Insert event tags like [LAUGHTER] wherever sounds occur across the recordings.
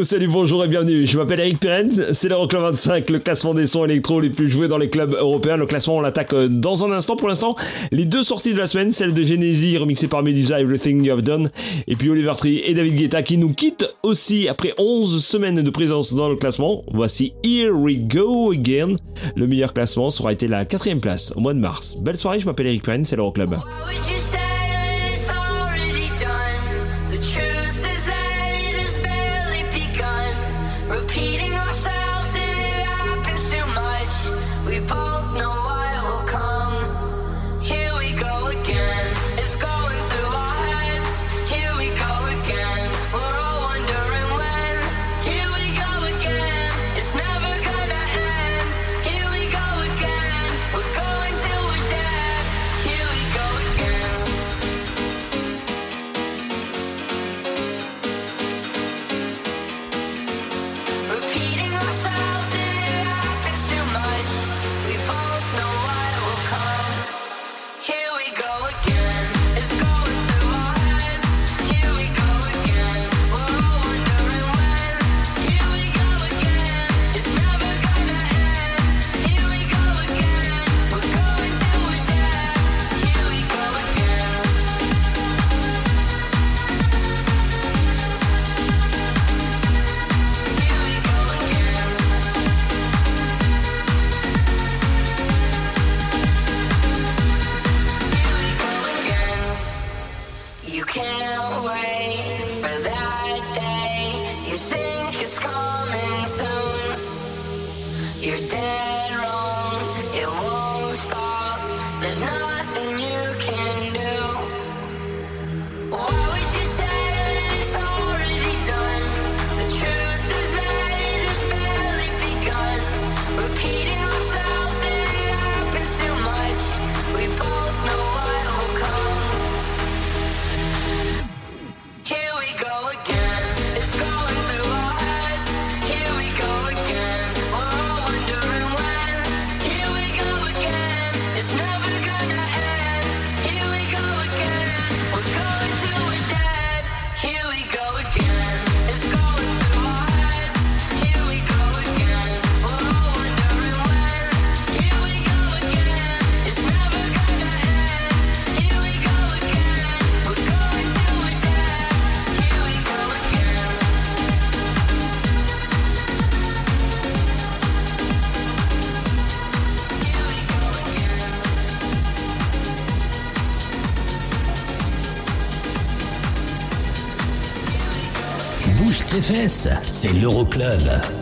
Salut, bonjour et bienvenue. Je m'appelle Eric Pirenne, c'est l'Euroclub 25, le classement des sons électro les plus joués dans les clubs européens. Le classement, on l'attaque euh, dans un instant. Pour l'instant, les deux sorties de la semaine, celle de Genesis, remixée par Medusa, Everything You Have Done, et puis Oliver Tree et David Guetta qui nous quittent aussi après 11 semaines de présence dans le classement. Voici Here We Go Again. Le meilleur classement sera été la quatrième place au mois de mars. Belle soirée, je m'appelle Eric Pirenne, c'est l'Euroclub. C'est l'Euroclub.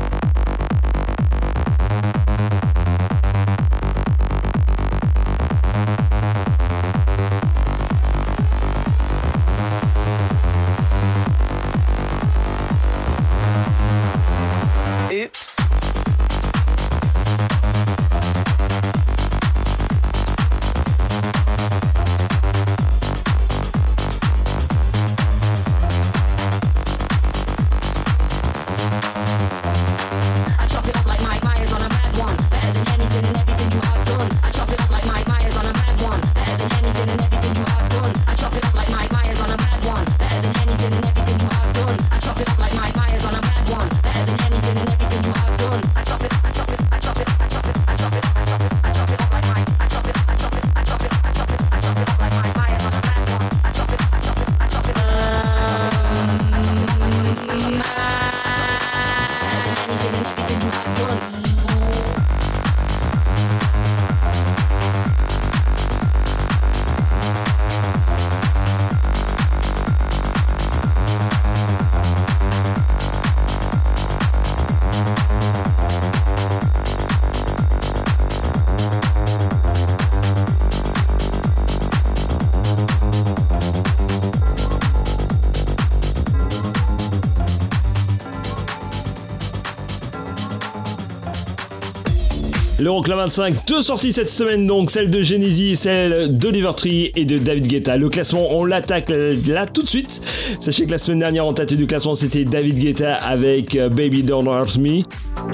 Le L'Euroclub 25, deux sorties cette semaine donc, celle de Genesis, celle d'Oliver Tree et de David Guetta. Le classement, on l'attaque là tout de suite. Sachez que la semaine dernière, en tête du classement, c'était David Guetta avec euh, Baby Don't Hurt Me.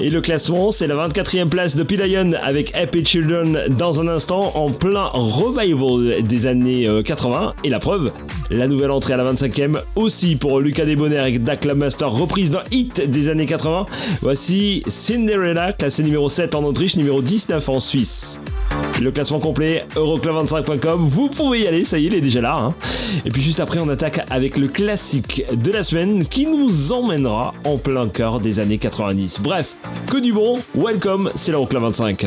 Et le classement, c'est la 24e place de Pilion avec Happy Children dans un instant, en plein revival des années euh, 80. Et la preuve, la nouvelle entrée à la 25e aussi pour Lucas Desbonnaires avec Dak Master, reprise d'un hit des années 80. Voici Cinderella, classé numéro 7 en Autriche, numéro 19 en Suisse. Le classement complet, euroclub25.com, vous pouvez y aller, ça y est, il est déjà là. Hein. Et puis juste après, on attaque avec le classique de la semaine qui nous emmènera en plein cœur des années 90. Bref, que du bon, welcome, c'est l'Euroclub 25.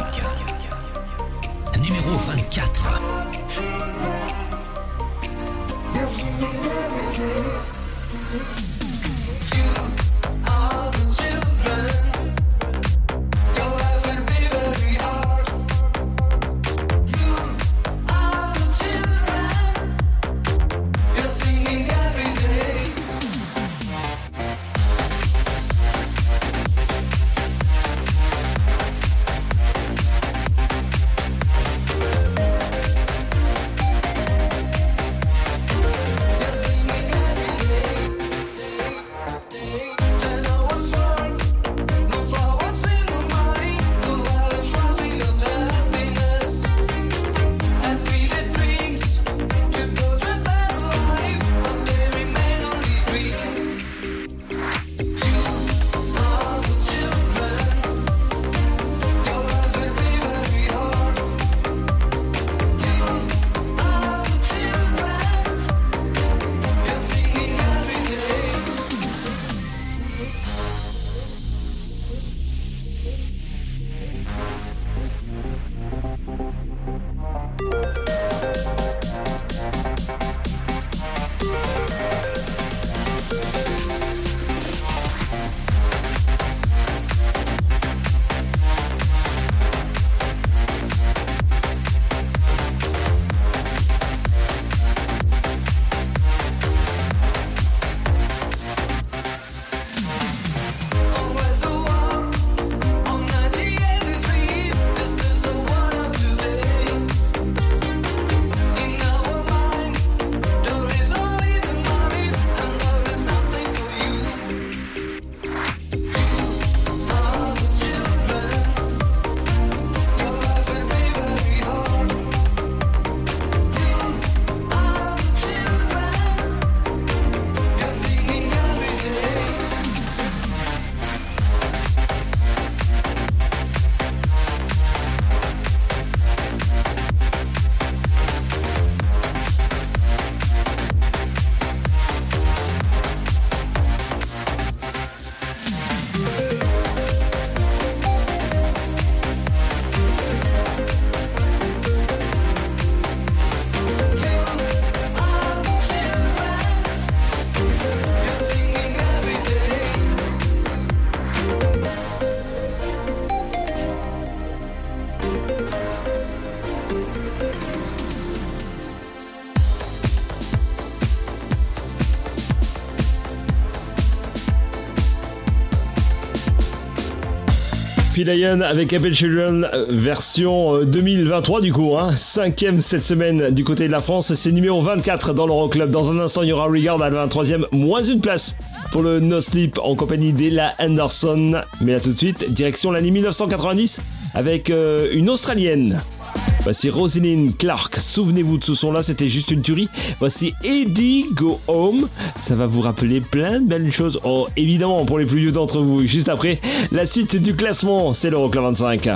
P-Lion avec Apple Children euh, version euh, 2023 du coup, hein. cinquième cette semaine du côté de la France, c'est numéro 24 dans l'Euroclub. Dans un instant, il y aura Regard à la 23e, moins une place pour le No Sleep en compagnie d'Ella Anderson. Mais là tout de suite, direction l'année 1990 avec euh, une Australienne. Voici Rosalind Clark, souvenez-vous de ce son-là, c'était juste une tuerie. Voici Eddie Go Home, ça va vous rappeler plein de belles choses. Oh, évidemment, pour les plus vieux d'entre vous. Juste après, la suite du classement, c'est l'Euroclub 25.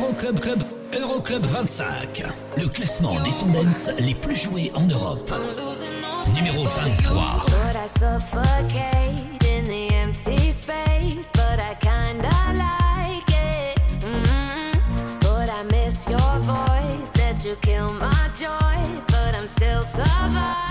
Euroclub Club Euroclub 25. Le classement des sondances les plus joués en Europe. Numéro 23. Mm-hmm. But I miss your voice that you kill my joy, but I'm still surviving.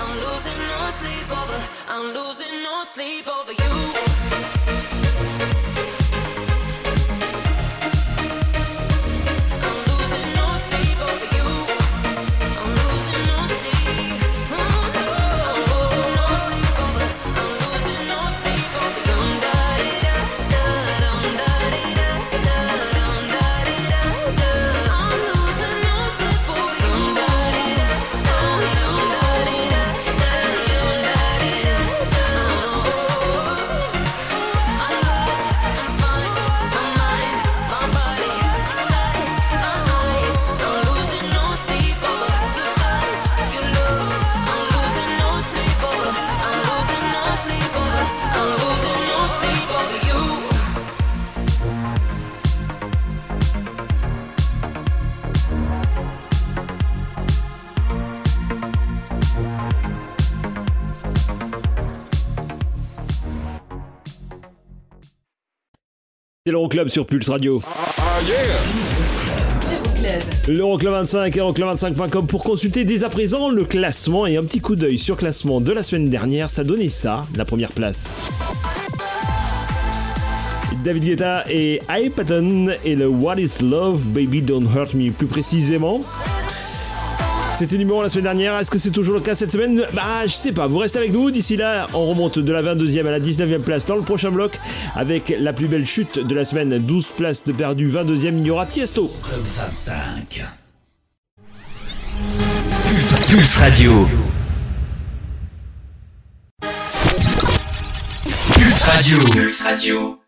I'm losing no sleep over, I'm losing no sleep over you. l'Euroclub sur Pulse Radio. Ah, yeah L'Euroclub 25, euroclub25.com pour consulter dès à présent le classement et un petit coup d'œil sur classement de la semaine dernière. Ça donnait ça, la première place. David Guetta et I Patton et le What is Love, Baby Don't Hurt Me plus précisément. C'était numéro la semaine dernière. Est-ce que c'est toujours le cas cette semaine? Bah, je sais pas. Vous restez avec nous. D'ici là, on remonte de la 22e à la 19e place dans le prochain bloc avec la plus belle chute de la semaine. 12 places de perdu, 22e, il y aura Tiesto. Club 25. Pulse, Pulse Radio. Pulse Radio. Pulse Radio.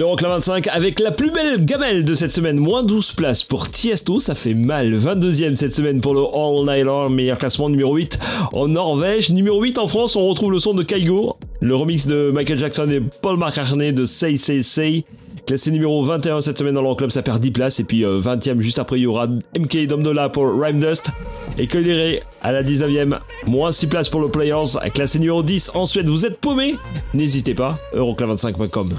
L'Euroclub 25 avec la plus belle gamelle de cette semaine, moins 12 places pour Tiesto, ça fait mal. 22e cette semaine pour le All Night Long, meilleur classement numéro 8 en Norvège. Numéro 8 en France, on retrouve le son de Kaigo, le remix de Michael Jackson et Paul McCartney de Say Say Say. Classé numéro 21 cette semaine dans l'Euroclub, ça perd 10 places. Et puis euh, 20e juste après, il y aura MK Domdola pour Rhyme Dust. Et Coliré à la 19e, moins 6 places pour le Players. Classé numéro 10 en Suède, vous êtes paumé N'hésitez pas, euroclub25.com.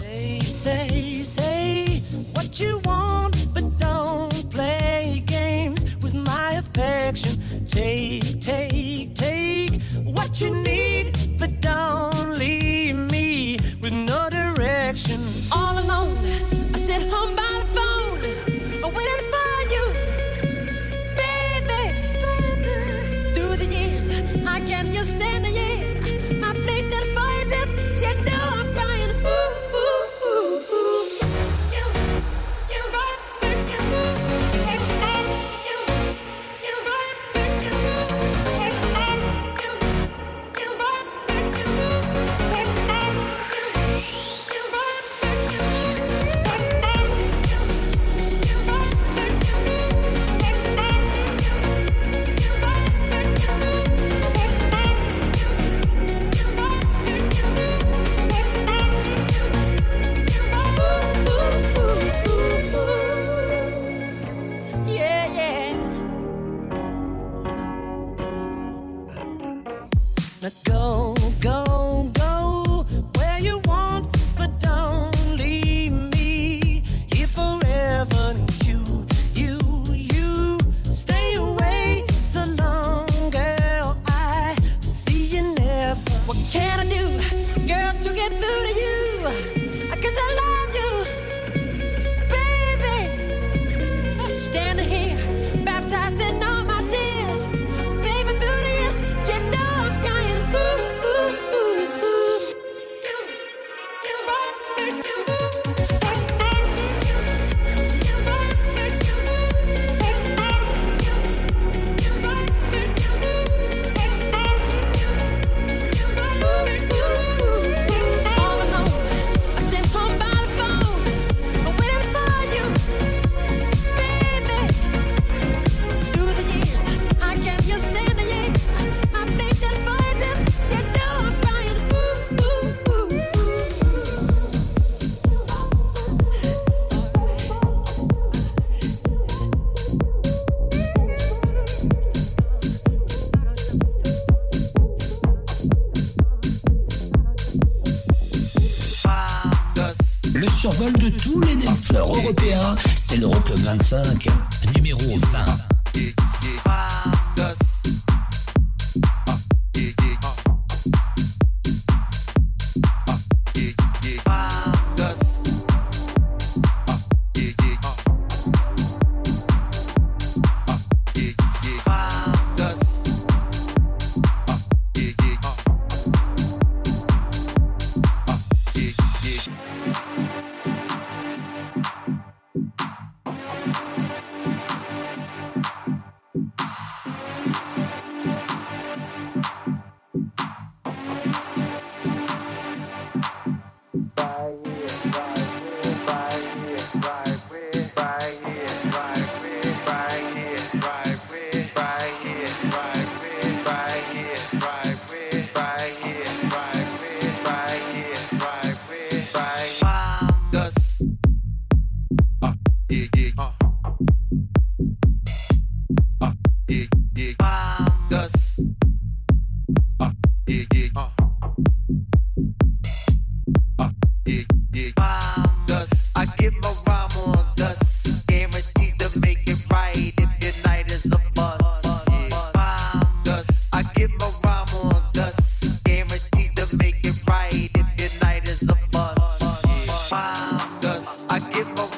survol de tous les dancefloors européens. C'est le l'Euroclub 25.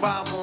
vamos.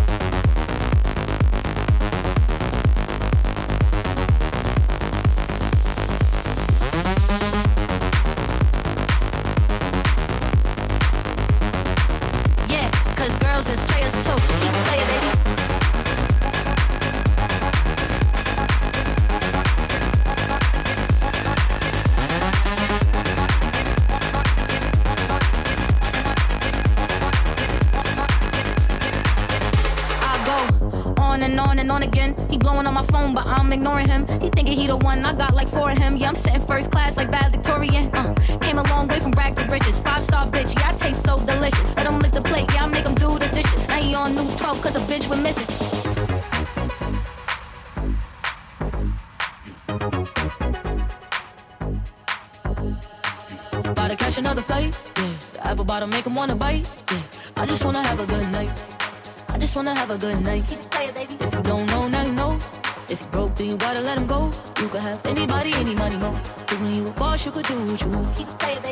On again. He blowing on my phone, but I'm ignoring him. He thinking he the one, I got like four of him. Yeah, I'm sitting first class like bad Victorian. Uh, came a long way from rag to riches. Five star bitch, yeah, I taste so delicious. Let him lick the plate, yeah, I make him do the dishes. Now he on news 12 cause a bitch went missing. About to catch another fight. Yeah, the apple bottom make him wanna bite. Yeah, I just wanna have a good night. I just wanna have a good night. If you don't know, now you know. If you broke, then you gotta let him go. You could have anybody, any money, mo. Cause when you a boss, you could do what you want.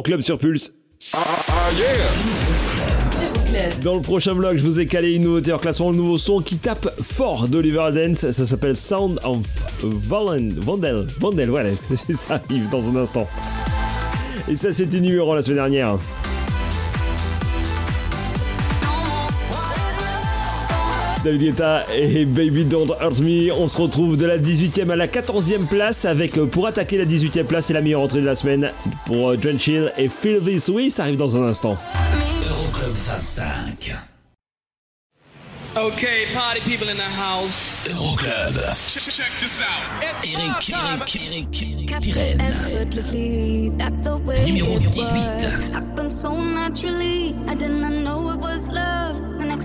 L'Euroclub sur Pulse. Dans le prochain vlog, je vous ai calé une nouveauté en classement, le nouveau son qui tape fort d'Oliver Dance. Ça s'appelle Sound of Valen, Vandel. Vandel, voilà, [LAUGHS] ça arrive dans un instant. Et ça, c'était numéro la semaine dernière. David Guetta et Baby Don't Hurt Me. On se retrouve de la 18e à la 14e place avec, euh, pour attaquer la 18e place, c'est la meilleure entrée de la semaine pour euh, Drench Hill et Feel This Way. Ça arrive dans un instant. Euroclub 25. Okay, party people in the house. Euroclub. Check this out. Eric, Eric, Eric, Pirenne. effortlessly. That's the way Numéro it 18. was. Happened so naturally. I did not know it was love.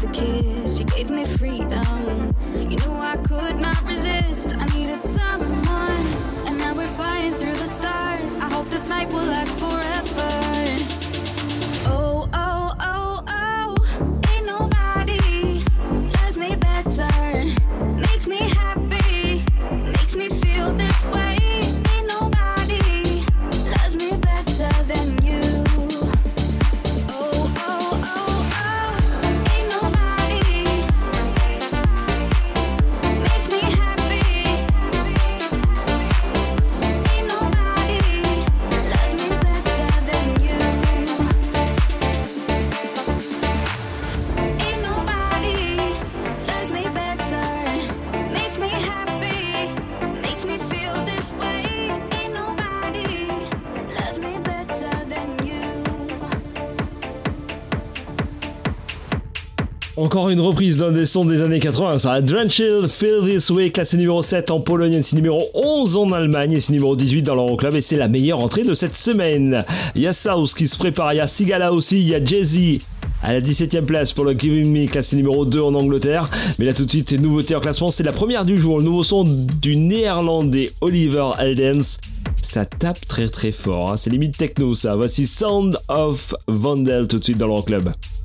With a kiss. You gave me freedom. You knew I could not resist. I needed someone. Encore une reprise d'un des sons des années 80, ça. Drenchill, Feel This Way, classé numéro 7 en Pologne, c'est numéro 11 en Allemagne, et c'est numéro 18 dans l'Euroclub, et c'est la meilleure entrée de cette semaine. Il y a South qui se prépare, il y a Sigala aussi, il y a Jay-Z à la 17ème place pour le Giving Me, classé numéro 2 en Angleterre. Mais là tout de suite, nouveauté en classement, c'est la première du jour, le nouveau son du néerlandais Oliver Eldens. Ça tape très très fort, hein. c'est limite techno ça. Voici Sound of Vandel tout de suite dans l'Euroclub. Sound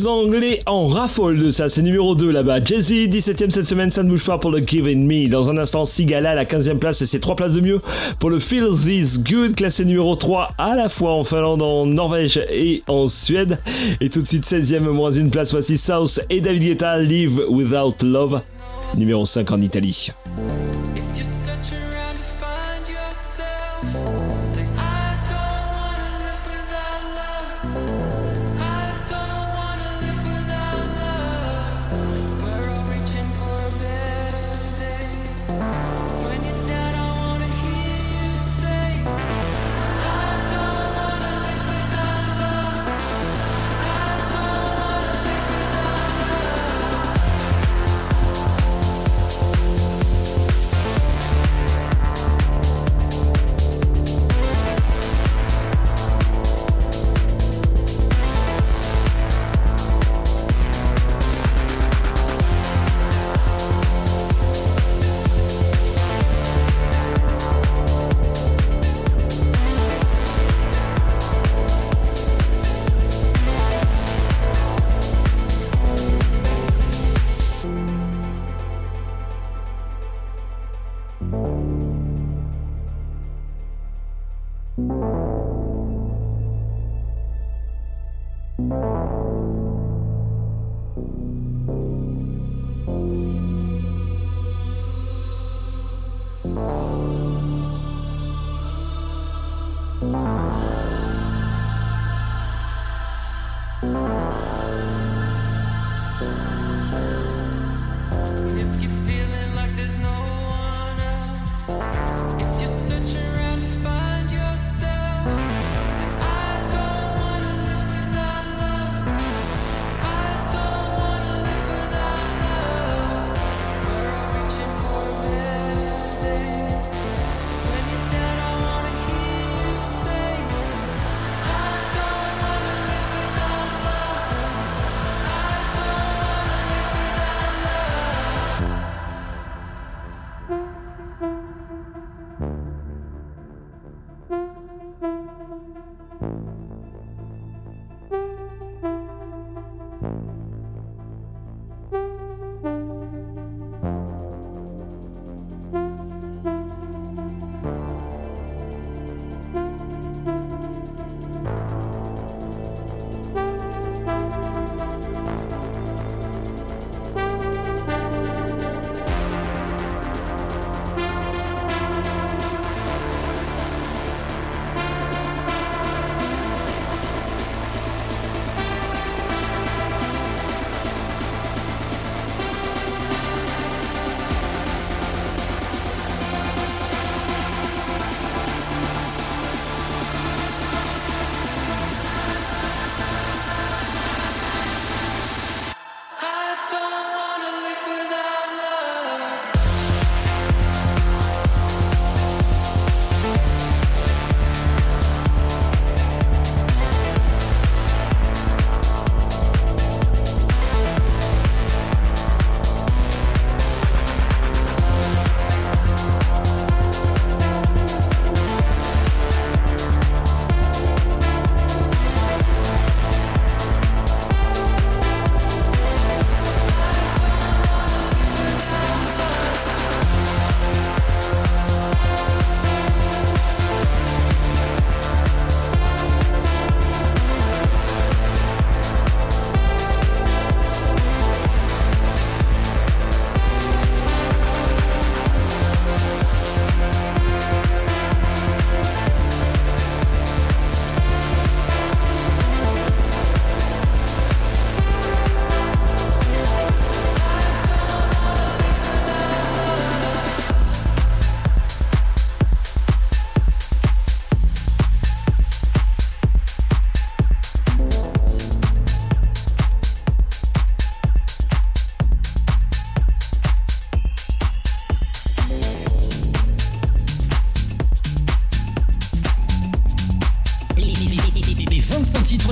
les Anglais en raffolent de ça. C'est numéro 2 là-bas. Jay-Z, 17ème cette semaine, ça ne bouge pas pour le Giving Me. Dans un instant, Sigala, la 15ème place, et c'est 3 places de mieux pour le Feels This Good, classé numéro 3 à la fois en Finlande, en Norvège et en Suède. Et tout de suite, 16ème, moins une place, voici South et David Guetta, Live Without Love, numéro 5 en Italie.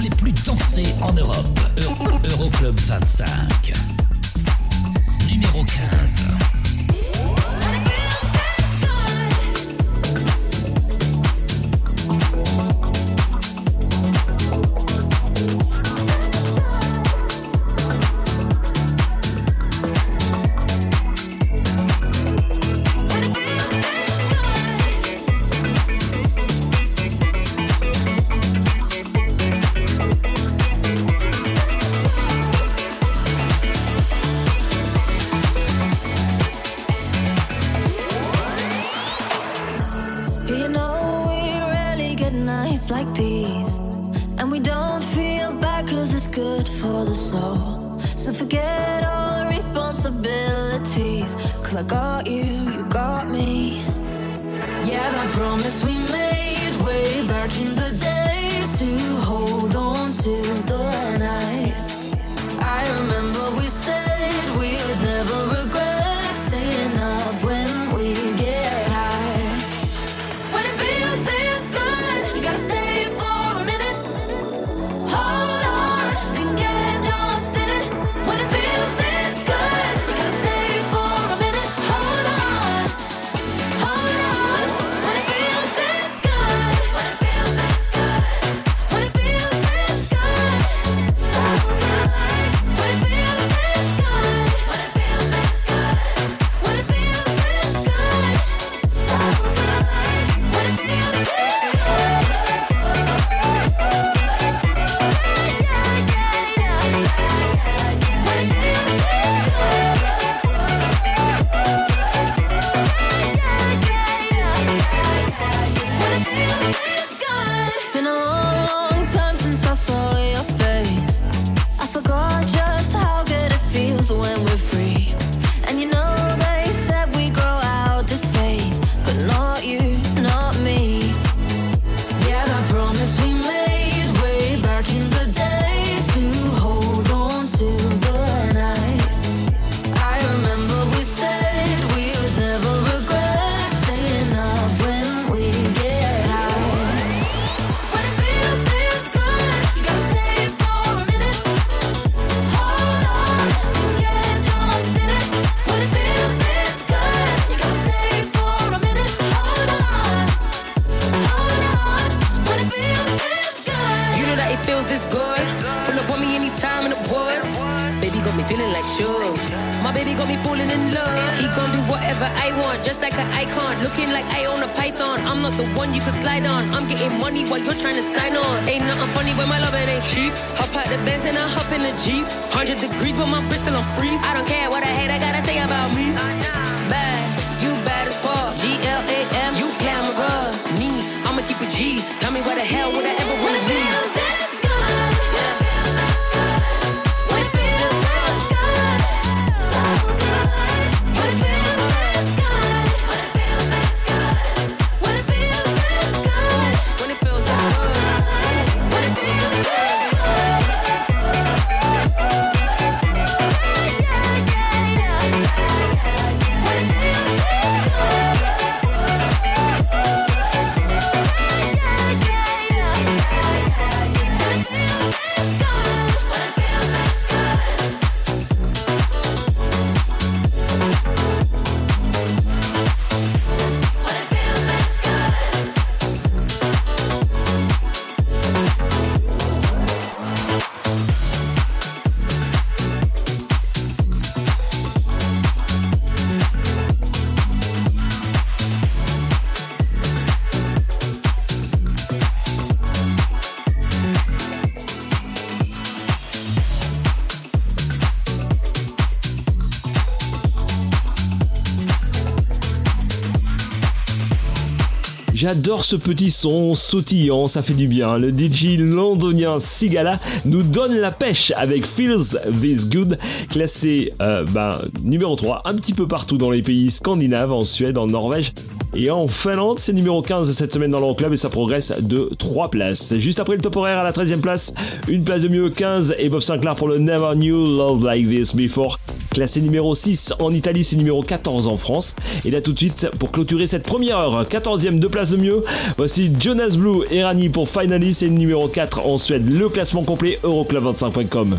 Les plus dansés en Europe. Euro- Euroclub 25. Numéro 15. J'adore ce petit son sautillant, ça fait du bien. Le DJ londonien Sigala nous donne la pêche avec Feels This Good, classé euh, ben, numéro 3 un petit peu partout dans les pays scandinaves, en Suède, en Norvège et en Finlande. C'est numéro 15 cette semaine dans l'Euroclub et ça progresse de 3 places. Juste après le top horaire à la 13e place, une place de mieux 15 et Bob Sinclair pour le Never Knew Love Like This Before. Classé numéro 6 en Italie, c'est numéro 14 en France. Et là tout de suite, pour clôturer cette première heure, 14e de place de mieux, voici Jonas Blue et Rani pour Finally, c'est numéro 4 en Suède. Le classement complet, euroclub25.com.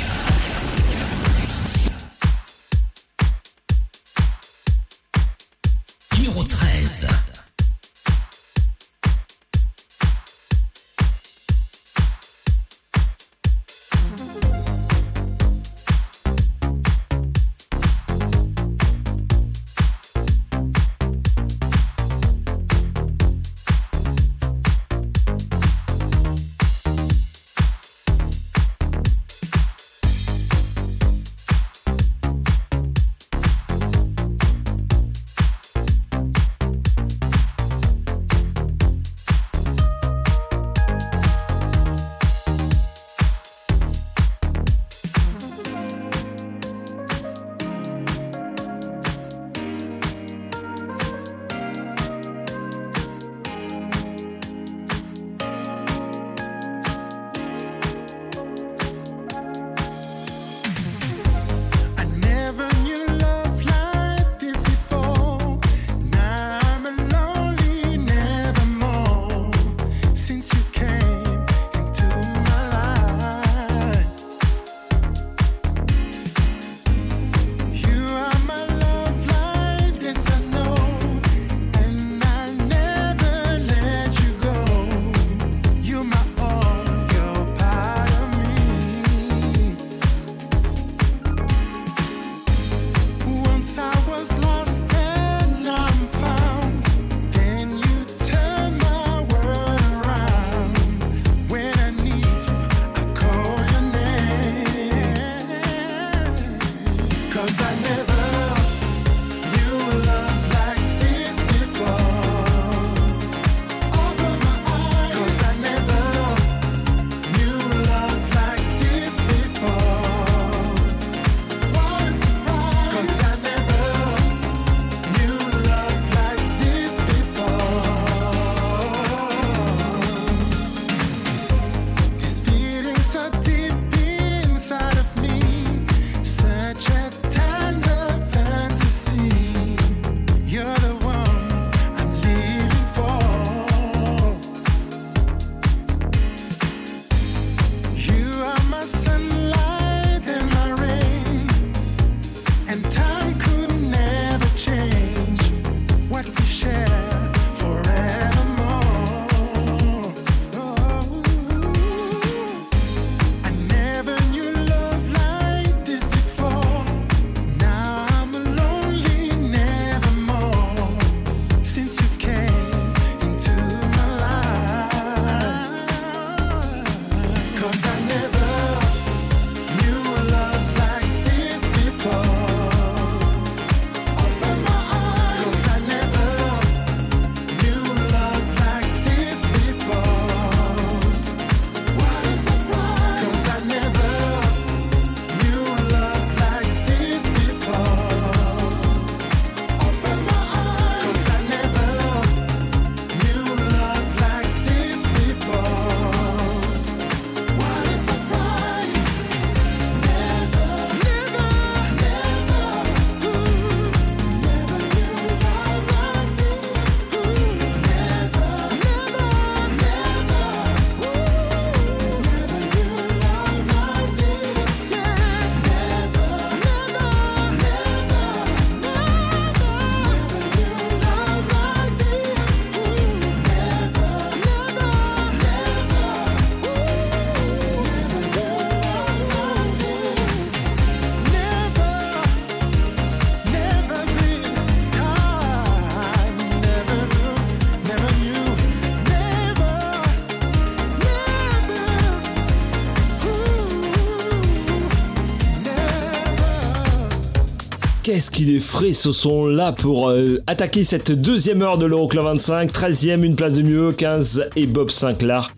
Qu'est-ce qu'il est frais ce son là pour euh, attaquer cette deuxième heure de l'Euroclub 25. 13e, une place de mieux, 15 et Bob Sinclair.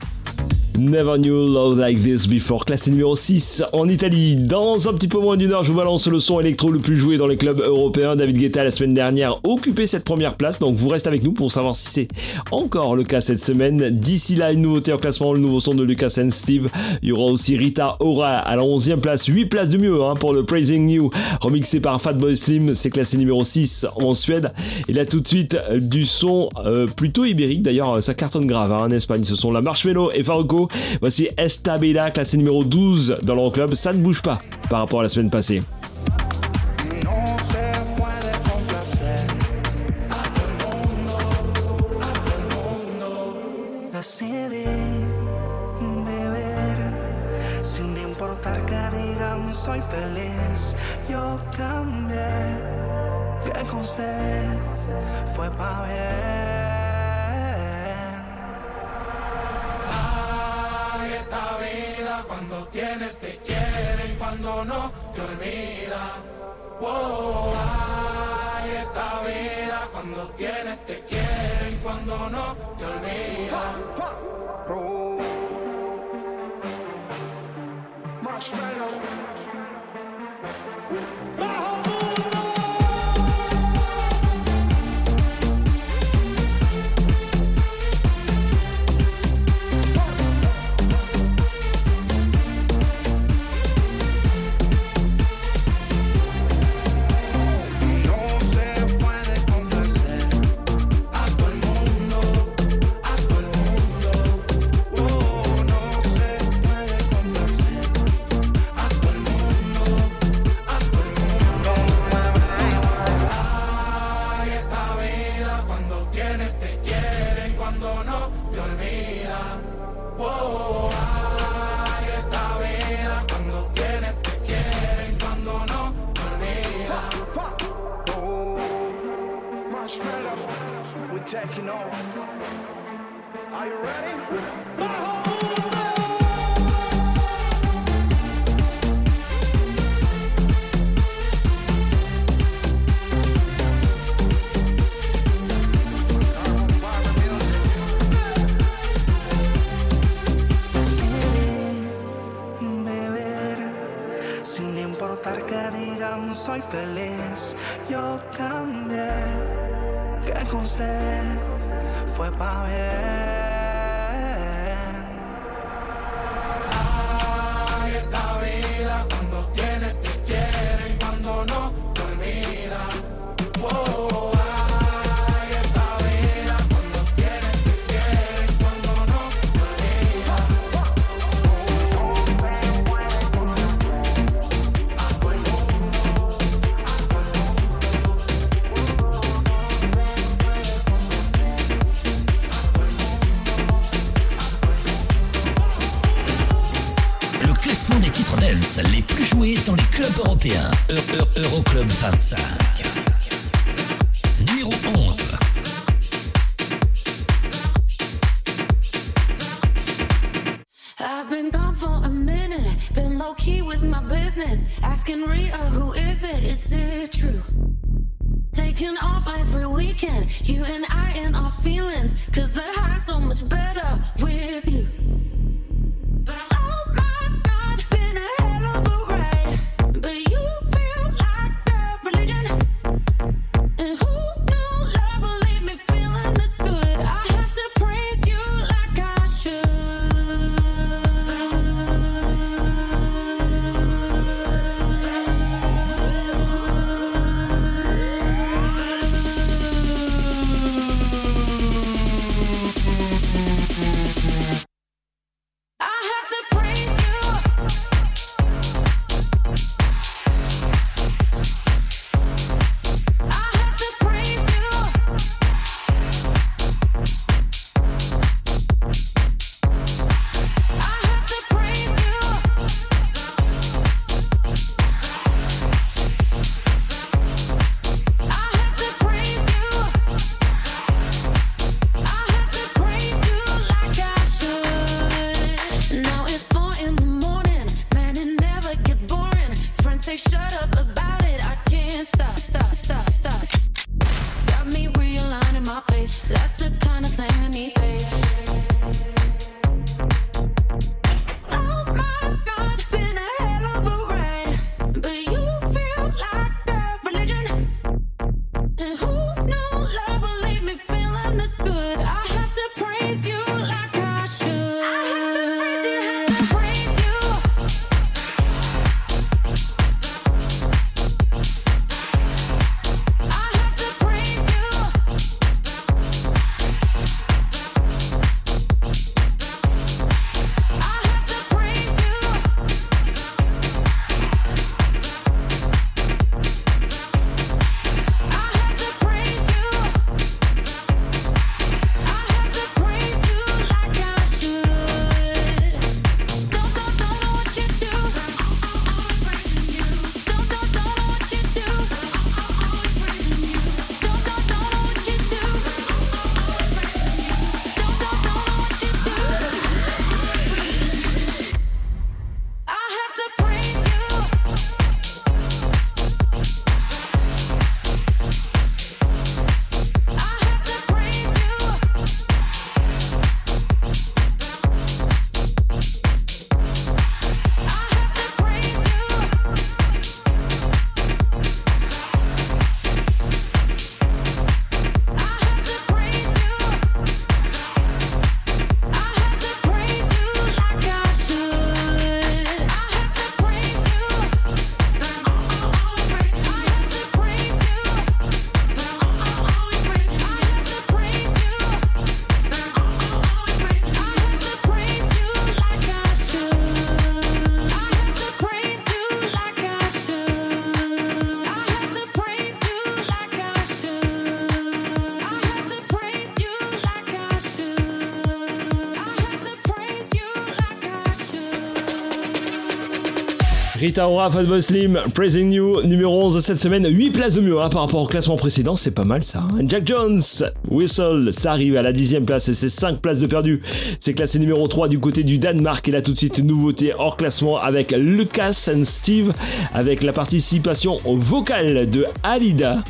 Never knew love like this before. Classé numéro 6 en Italie. Dans un petit peu moins d'une heure, je vous balance le son électro le plus joué dans les clubs européens. David Guetta, la semaine dernière, occupait cette première place. Donc vous restez avec nous pour savoir si c'est encore le cas cette semaine. D'ici là, une nouveauté en classement, le nouveau son de Lucas and Steve. Il y aura aussi Rita Ora à la 11e place. 8 places de mieux hein, pour le Praising You. Remixé par Fatboy Slim. C'est classé numéro 6 en Suède. Et là tout de suite, du son euh, plutôt ibérique. D'ailleurs, ça cartonne grave hein, en Espagne. Ce sont la Marshmello et Faruko. Voici Estabila, classé numéro 12 dans l'Euroclub. Ça ne bouge pas par rapport à la semaine passée. Esta vida cuando tienes te quieren, cuando no te olvida. Wow, ay, esta vida cuando tienes te quieren, cuando no te olvida. Les clubs européens. Eu- Eu- Euroclub 25. Rita Ora, Fatboy Slim, Praising You, numéro 11 cette semaine. 8 places de mieux hein, par rapport au classement précédent, c'est pas mal ça. Hein. Jack Jones, Whistle, ça arrive à la 10 place et c'est 5 places de perdu. C'est classé numéro 3 du côté du Danemark et là tout de suite nouveauté hors classement avec Lucas and Steve avec la participation vocale de Alida.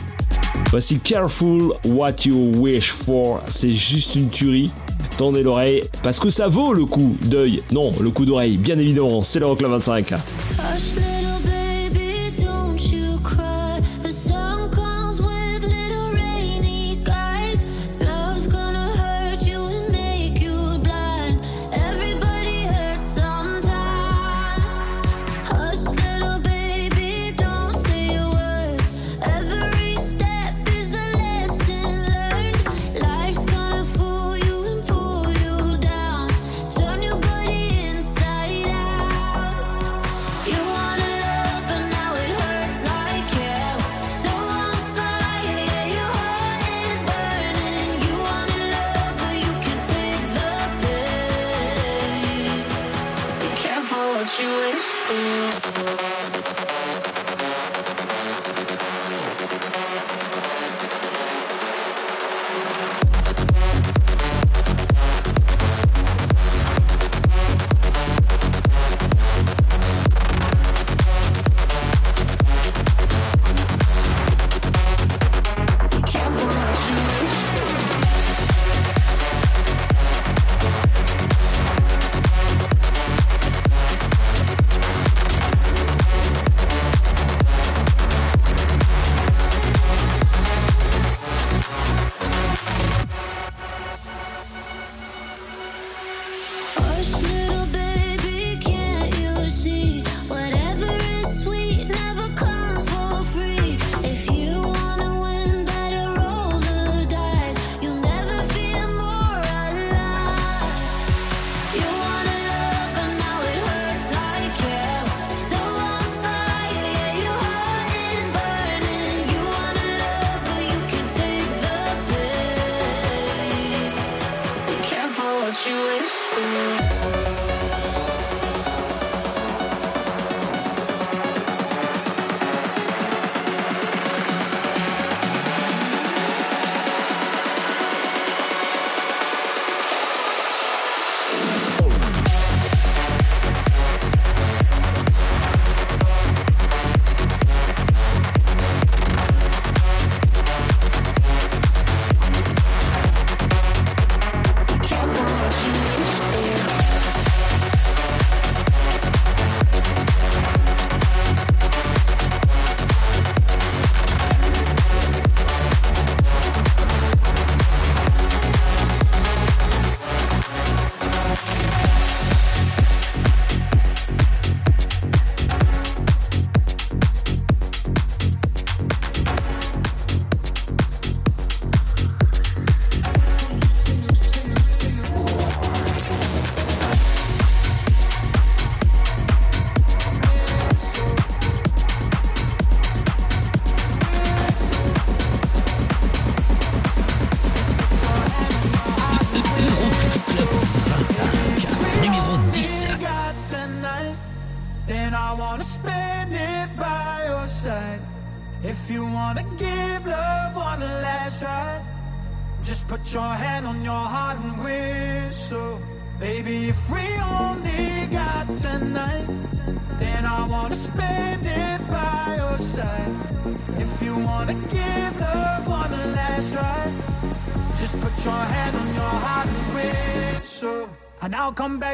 Voici Careful What You Wish For, c'est juste une tuerie tendez l'oreille parce que ça vaut le coup d'œil. Non, le coup d'oreille, bien évidemment, c'est le Rock 25.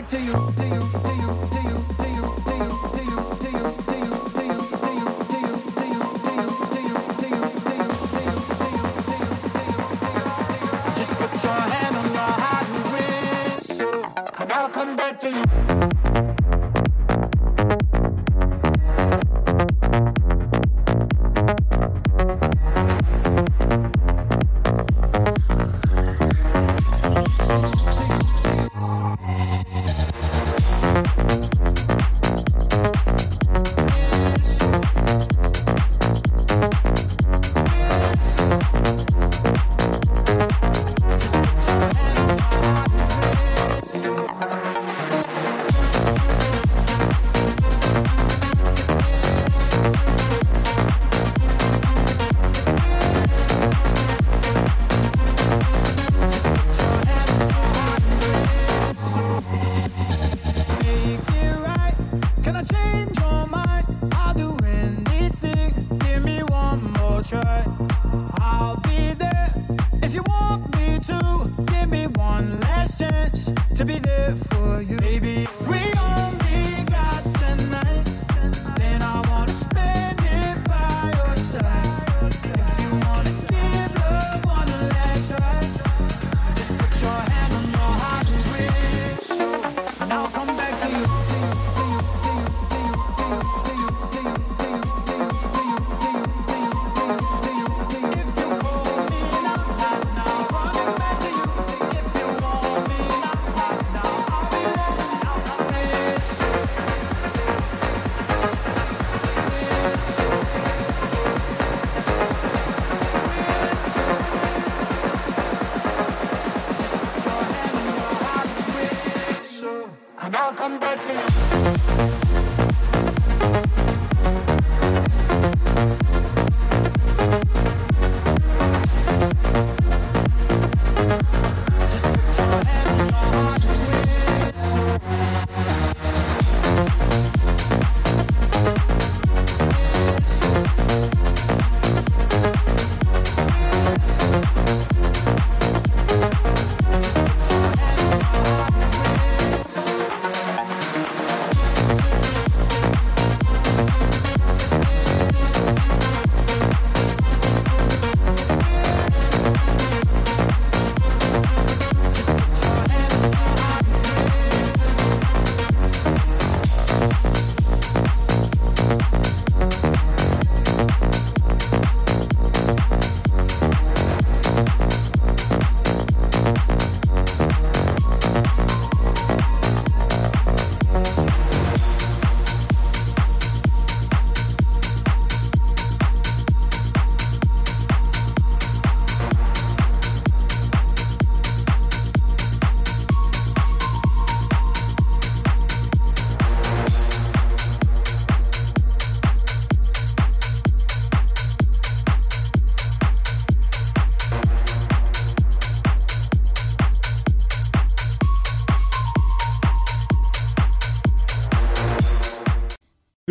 to you.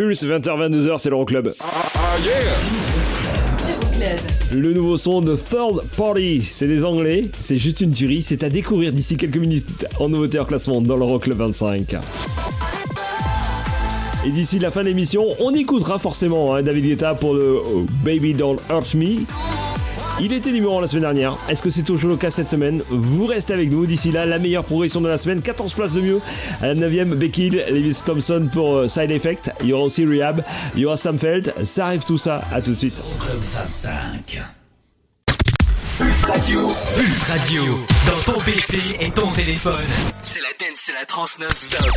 Plus 20h22h, c'est l'Euroclub. Euroclub. Le nouveau son de Third Party, c'est des Anglais, c'est juste une tuerie, c'est à découvrir d'ici quelques minutes en nouveauté en classement dans l'Euroclub 25. Et d'ici la fin de l'émission, on écoutera forcément hein, David Guetta pour le euh, Baby Don't Hurt Me. Il était numéro 1 la semaine dernière. Est-ce que c'est toujours le cas cette semaine Vous restez avec nous. D'ici là, la meilleure progression de la semaine. 14 places de mieux. À la 9ème, Becky Hill, Lewis Thompson pour euh, Side Effect. Il y aura aussi Rehab. Il y aura Sam Feld. Ça arrive tout ça. À tout de suite. Club 25. Pulse Radio. Pulse Radio. Dans ton PC et ton téléphone. C'est la dance, c'est la trans non-stop.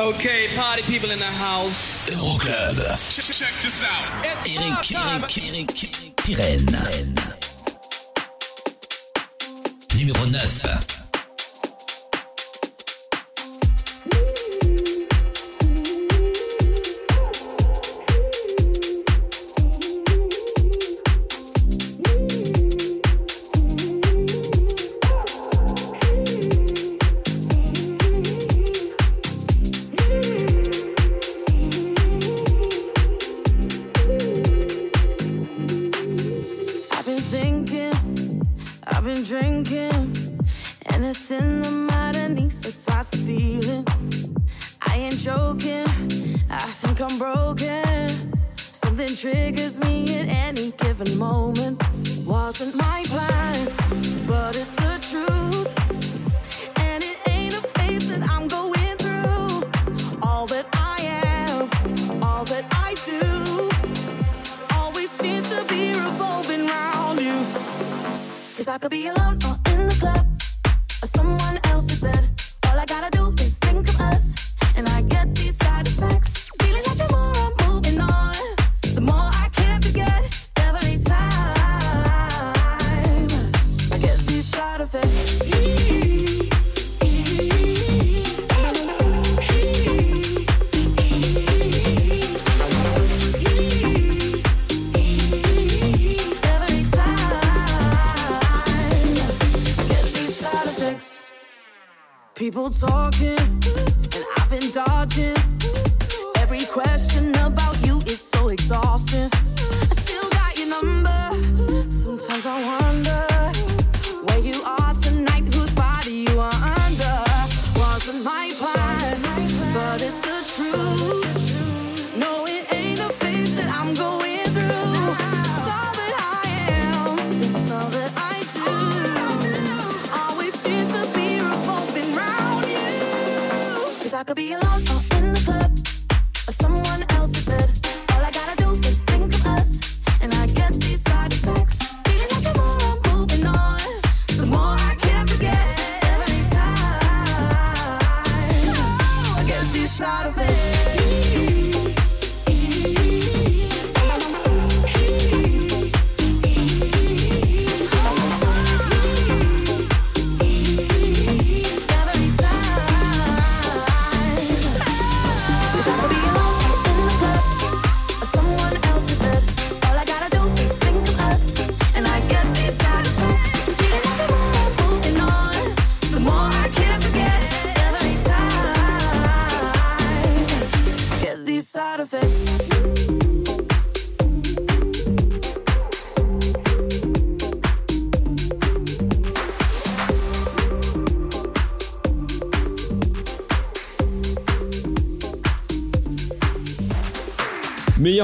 Okay, party people in the house. Euroclub. Check, check this out. It's Eric, time. Eric, Eric, Eric Pirenne. Numéro 9.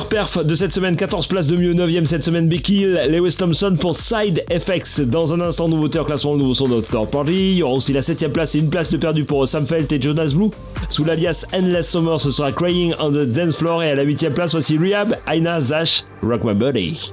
Perf de cette semaine, 14 places de mieux, 9ème cette semaine Becky Lewis Thompson pour Side Effects. Dans un instant, nouveauté en classement, nouveau son de Third Party. Il y aura aussi la 7ème place et une place de perdu pour Sam Felt et Jonas Blue. Sous l'alias Endless Summer, ce sera Crying on the Dance Floor. Et à la 8ème place, voici Rehab, Aina, Zash, Rock My Body.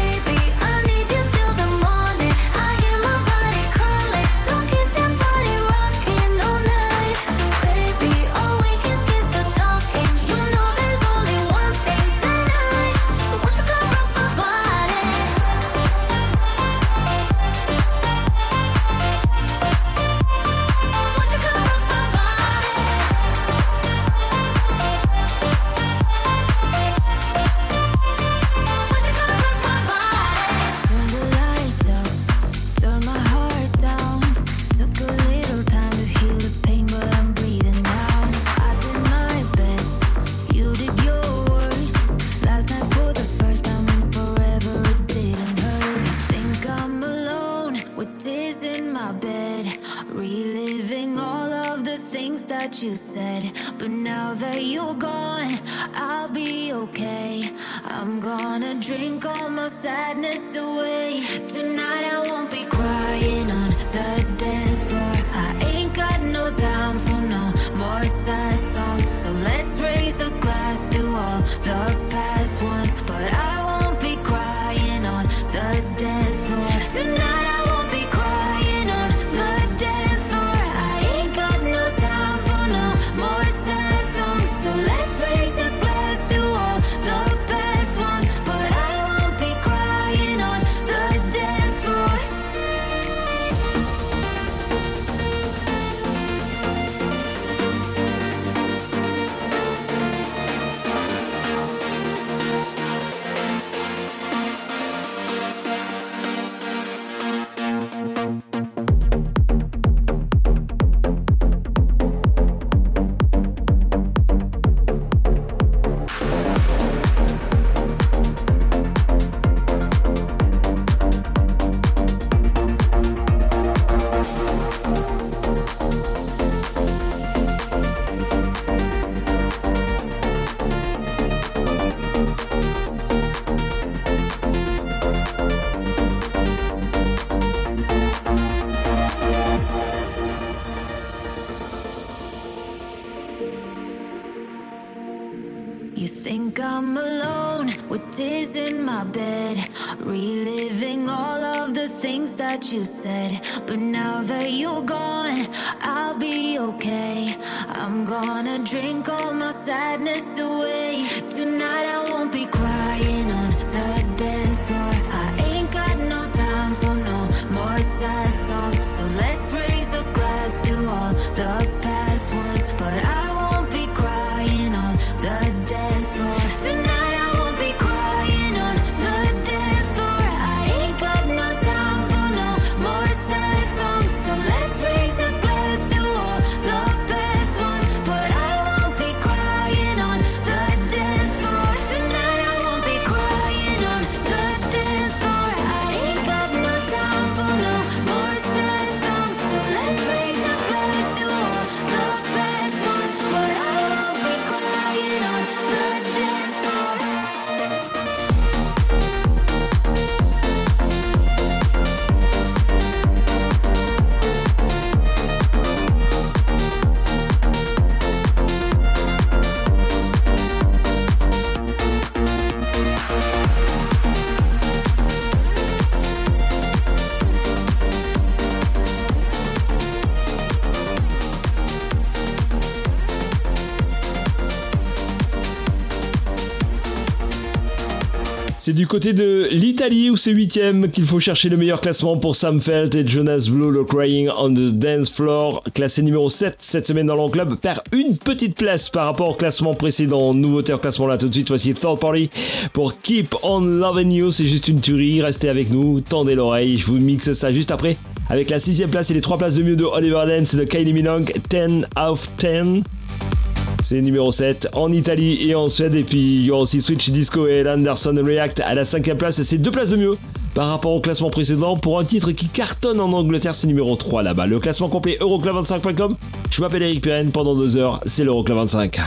You said. Du côté de l'Italie où c'est huitième qu'il faut chercher le meilleur classement pour Sam Felt et Jonas Blue, le Crying on the Dance Floor, classé numéro 7 cette semaine dans l'enclub, perd une petite place par rapport au classement précédent. Nouveauté au classement là tout de suite, voici Third Party pour Keep on Loving You, c'est juste une tuerie, restez avec nous, tendez l'oreille, je vous mixe ça juste après avec la sixième place et les trois places de mieux de Oliver Dance et de Kylie Minogue, 10 of 10. C'est numéro 7 en Italie et en Suède. Et puis il y aura aussi Switch Disco et Anderson React à la cinquième place. Et c'est deux places de mieux par rapport au classement précédent pour un titre qui cartonne en Angleterre. C'est numéro 3 là-bas. Le classement complet Euroclub25.com. Je m'appelle Eric Pirenne. Pendant deux heures, c'est l'Euroclub 25.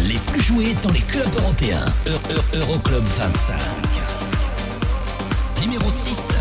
les plus joués dans les clubs européens. Euroclub 25. Numéro 6.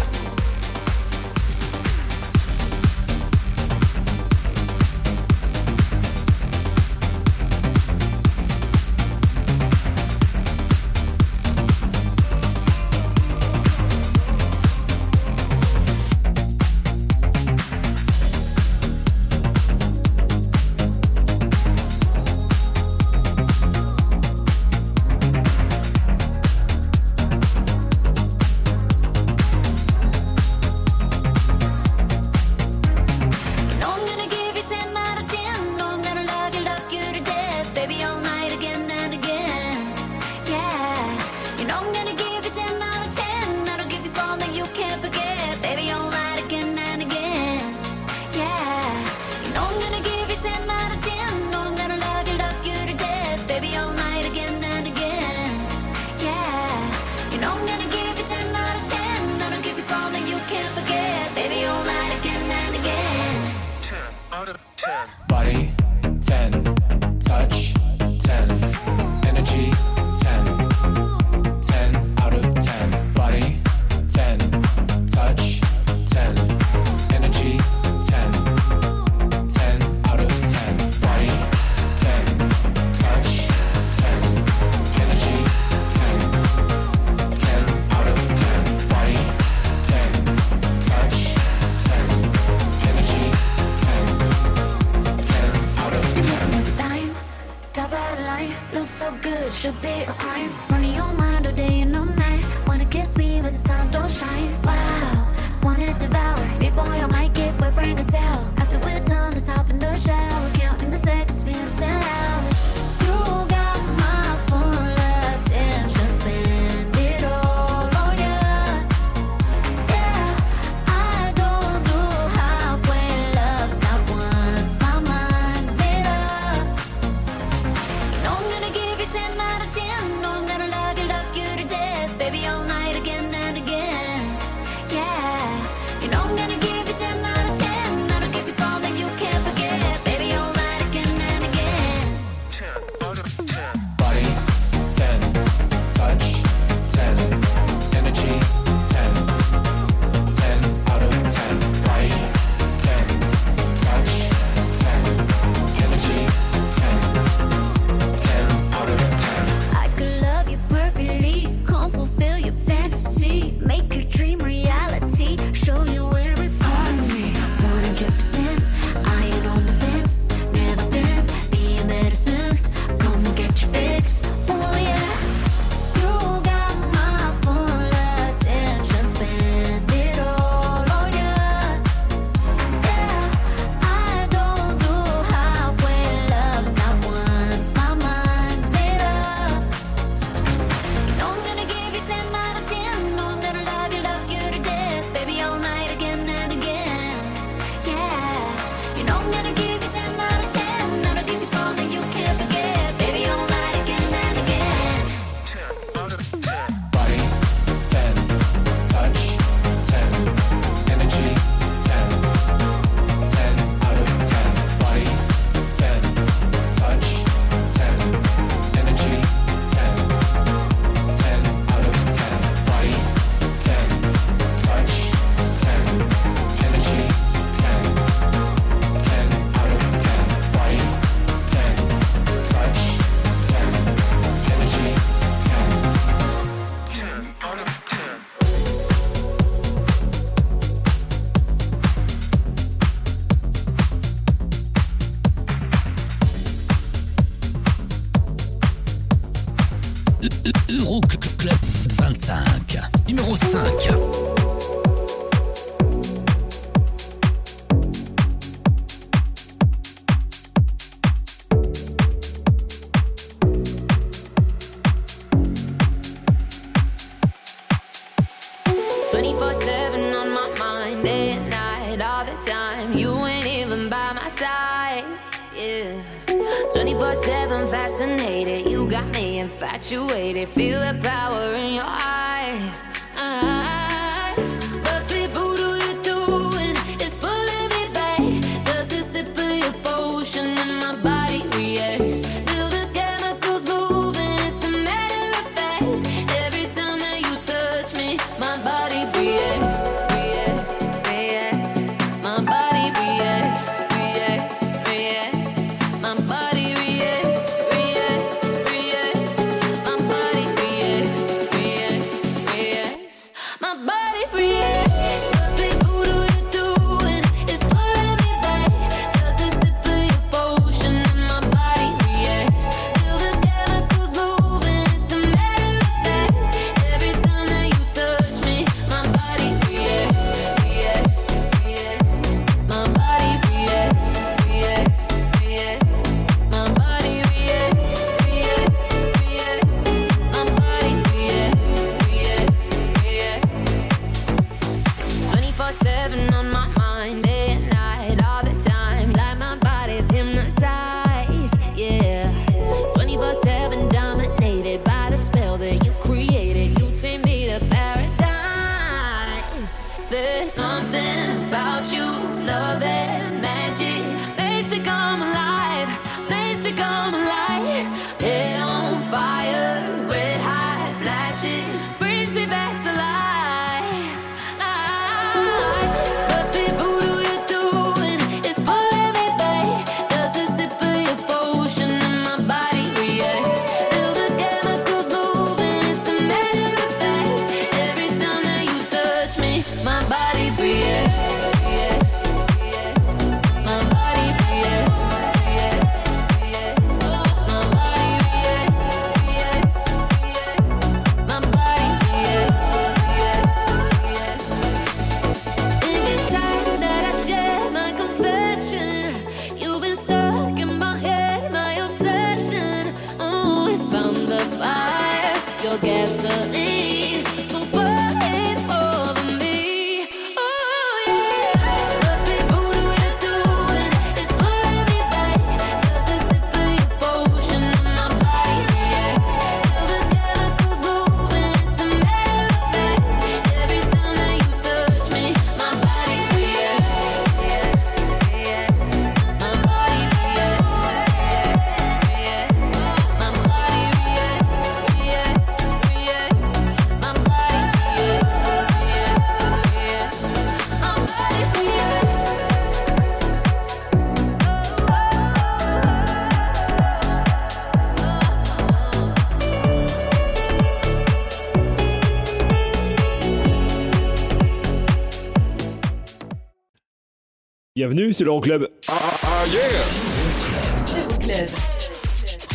Bienvenue, c'est l'Euroclub. Euroclub.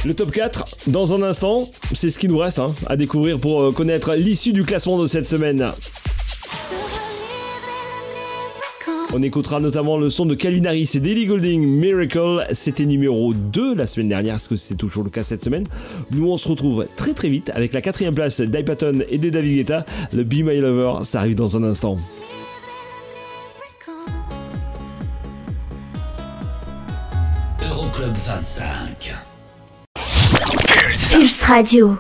Le top 4, dans un instant, c'est ce qui nous reste hein, à découvrir pour euh, connaître l'issue du classement de cette semaine. On écoutera notamment le son de Calvin Harris et Daily Golding, Miracle. C'était numéro 2 la semaine dernière. Est-ce que c'est toujours le cas cette semaine Nous, on se retrouve très très vite avec la quatrième place d'Ipaton et de David Guetta. Le Be My Lover, ça arrive dans un instant. Euroclub 25. Pulse Radio.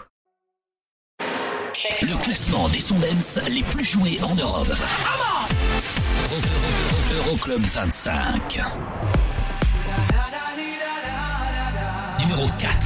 Le classement des sondens les plus joués en Europe. Euro- Euro- Euroclub 25. Numéro 4.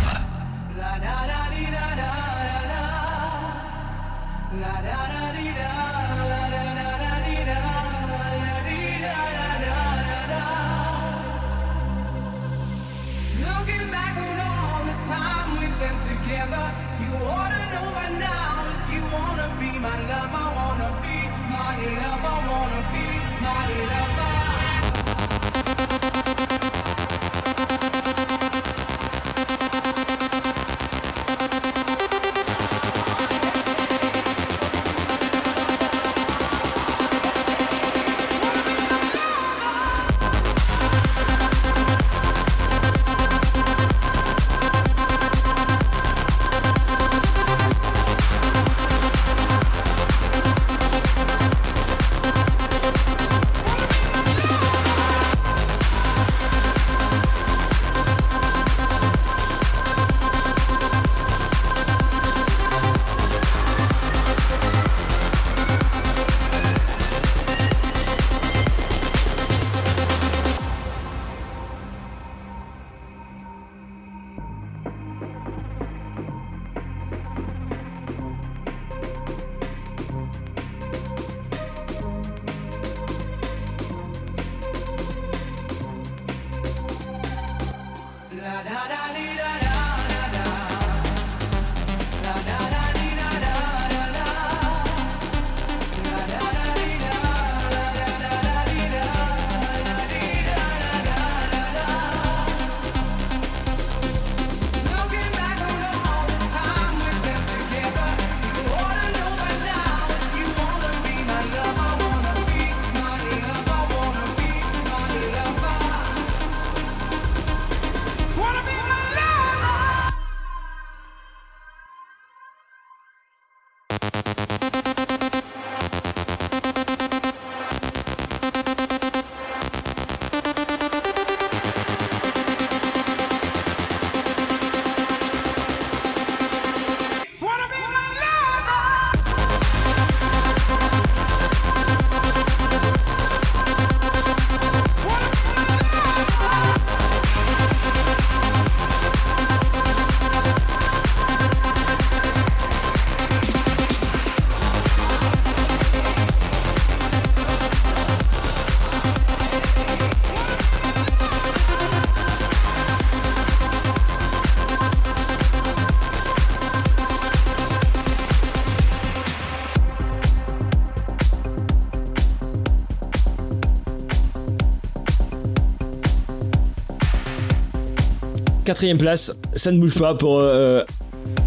Quatrième place, ça ne bouge pas pour euh,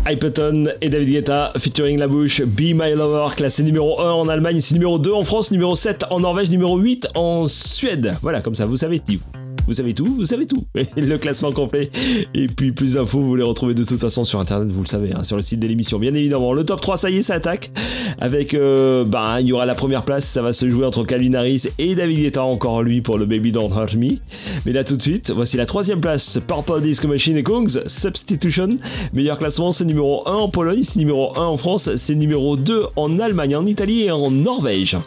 Hypeton et David Guetta featuring La Bouche, Be My Lover, classé numéro 1 en Allemagne, c'est numéro 2 en France, numéro 7 en Norvège, numéro 8 en Suède. Voilà, comme ça, vous savez tout. Vous savez tout, vous savez tout. [LAUGHS] le classement complet. Et puis plus d'infos, vous les retrouvez de toute façon sur internet, vous le savez, hein, sur le site de l'émission. Bien évidemment, le top 3, ça y est, ça attaque. Avec, euh, bah, il y aura la première place, ça va se jouer entre Calvin Harris et David Guetta, encore lui pour le Baby Don't Hurt Me. Mais là tout de suite, voici la troisième place, Purple Disco Machine et Kongs, Substitution. Meilleur classement, c'est numéro 1 en Pologne, c'est numéro 1 en France, c'est numéro 2 en Allemagne, en Italie et en Norvège.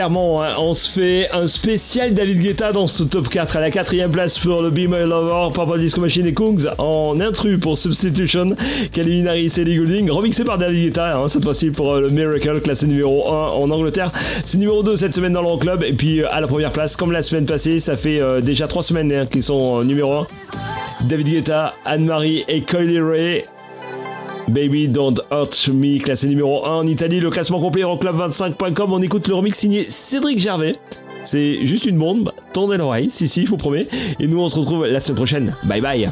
Clairement, hein, on se fait un spécial David Guetta dans ce top 4 à la quatrième place pour le Be My Lover, Purple Disco Machine et Kungs en intrus pour Substitution, Calvin Harris et Goulding, remixé par David Guetta, hein, cette fois-ci pour euh, le Miracle, classé numéro 1 en Angleterre. C'est numéro 2 cette semaine dans l'Euroclub, et puis euh, à la première place, comme la semaine passée, ça fait euh, déjà 3 semaines hein, qu'ils sont numéro 1. David Guetta, Anne-Marie et Kylie Ray. Baby Don't Hurt Me, classé numéro 1 en Italie. Le classement complet Euroclub25.com. On écoute le remix signé Cédric Gervais. C'est juste une bombe. Tendez l'oreille, si, si, je vous promets. Et nous, on se retrouve la semaine prochaine. Bye bye.